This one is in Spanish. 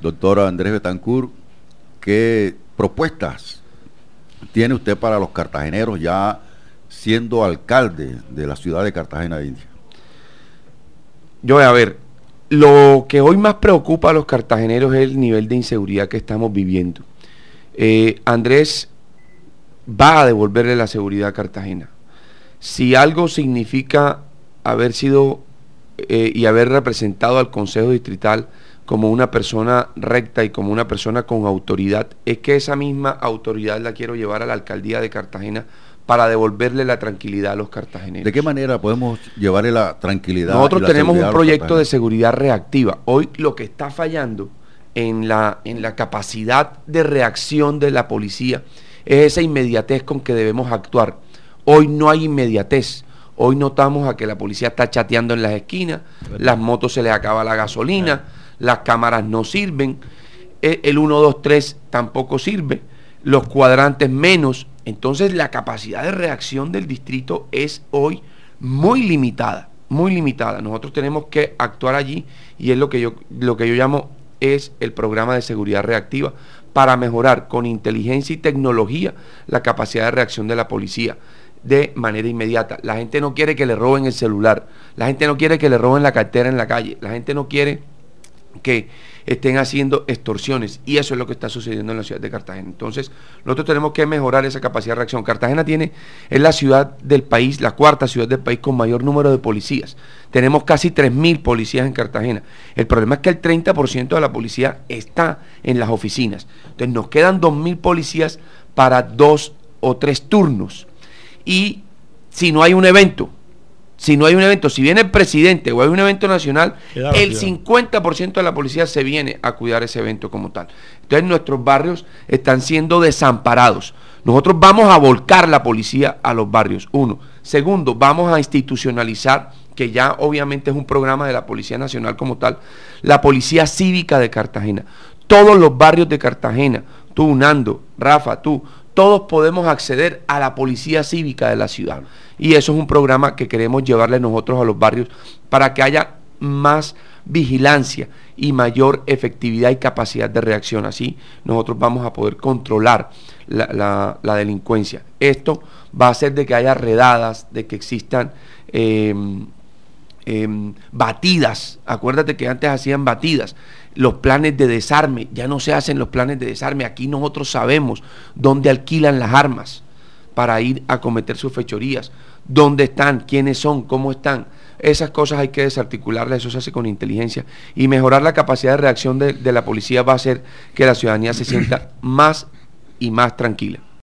doctor Andrés Betancourt, ¿qué propuestas tiene usted para los cartageneros ya siendo alcalde de la ciudad de Cartagena de India? Yo a ver, lo que hoy más preocupa a los cartageneros es el nivel de inseguridad que estamos viviendo. Eh, Andrés va a devolverle la seguridad a Cartagena. Si algo significa haber sido eh, y haber representado al Consejo Distrital como una persona recta y como una persona con autoridad, es que esa misma autoridad la quiero llevar a la alcaldía de Cartagena para devolverle la tranquilidad a los cartageneros. ¿De qué manera podemos llevarle la tranquilidad? Nosotros tenemos un proyecto de seguridad reactiva. Hoy lo que está fallando en la, en la capacidad de reacción de la policía es esa inmediatez con que debemos actuar. Hoy no hay inmediatez. Hoy notamos a que la policía está chateando en las esquinas, las motos se les acaba la gasolina, las cámaras no sirven, e, el 1, 2, 3 tampoco sirve, los cuadrantes menos. Entonces la capacidad de reacción del distrito es hoy muy limitada, muy limitada. Nosotros tenemos que actuar allí y es lo que yo, lo que yo llamo es el programa de seguridad reactiva para mejorar con inteligencia y tecnología la capacidad de reacción de la policía de manera inmediata. La gente no quiere que le roben el celular, la gente no quiere que le roben la cartera en la calle, la gente no quiere que estén haciendo extorsiones y eso es lo que está sucediendo en la ciudad de Cartagena. Entonces, nosotros tenemos que mejorar esa capacidad de reacción. Cartagena tiene es la ciudad del país, la cuarta ciudad del país con mayor número de policías. Tenemos casi 3000 policías en Cartagena. El problema es que el 30% de la policía está en las oficinas. Entonces, nos quedan 2000 policías para dos o tres turnos. Y si no hay un evento, si no hay un evento, si viene el presidente o hay un evento nacional, el 50% de la policía se viene a cuidar ese evento como tal. Entonces nuestros barrios están siendo desamparados. Nosotros vamos a volcar la policía a los barrios, uno. Segundo, vamos a institucionalizar, que ya obviamente es un programa de la Policía Nacional como tal, la Policía Cívica de Cartagena. Todos los barrios de Cartagena, tú, Nando, Rafa, tú, todos podemos acceder a la Policía Cívica de la ciudad. Y eso es un programa que queremos llevarle nosotros a los barrios para que haya más vigilancia y mayor efectividad y capacidad de reacción. Así nosotros vamos a poder controlar la, delincuencia. Esto va a hacer de que haya redadas, de que existan em, em, batidas. Acuérdate que antes hacían batidas. Los planes de desarme, ya no se hacen los planes de desarme. Aquí nosotros sabemos dónde alquilan las armas para ir a cometer sus fechorías. ¿Dónde están? ¿Quiénes son? ¿Cómo están? Esas cosas hay que desarticularlas, eso se hace con inteligencia. Y mejorar la capacidad de reacción de, de la policía va a hacer que la ciudadanía se sienta más y más tranquila.